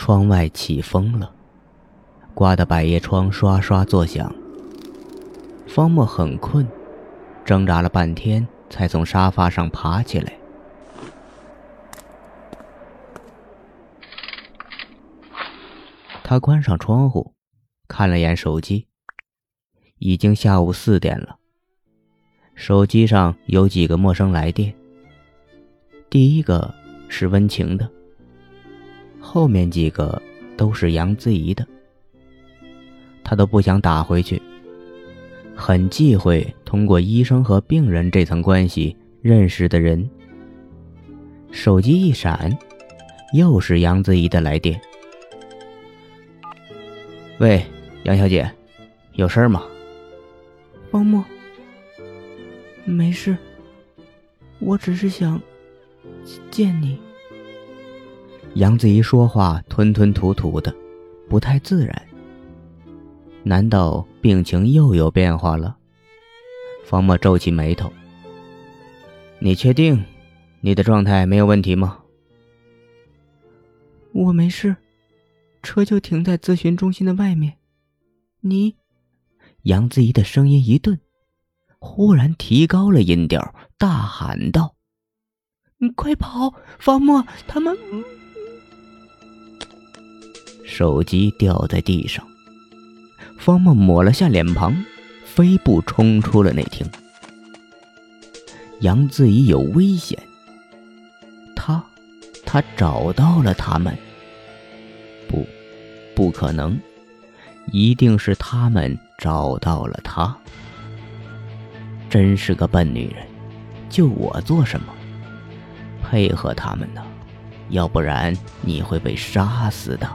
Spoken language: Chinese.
窗外起风了，刮得百叶窗刷刷作响。方墨很困，挣扎了半天才从沙发上爬起来。他关上窗户，看了眼手机，已经下午四点了。手机上有几个陌生来电，第一个是温情的，后面几个都是杨子怡的。他都不想打回去，很忌讳通过医生和病人这层关系认识的人。手机一闪，又是杨子怡的来电。喂，杨小姐，有事吗？方墨，没事，我只是想见你。杨子怡说话吞吞吐吐的，不太自然。难道病情又有变化了？方墨皱起眉头。你确定你的状态没有问题吗？我没事。车就停在咨询中心的外面，你，杨子怡的声音一顿，忽然提高了音调，大喊道：“你快跑！方墨他们！”手机掉在地上，方梦抹了下脸庞，飞步冲出了内厅。杨子怡有危险，他，他找到了他们。不，不可能，一定是他们找到了他。真是个笨女人，救我做什么？配合他们呢？要不然你会被杀死的。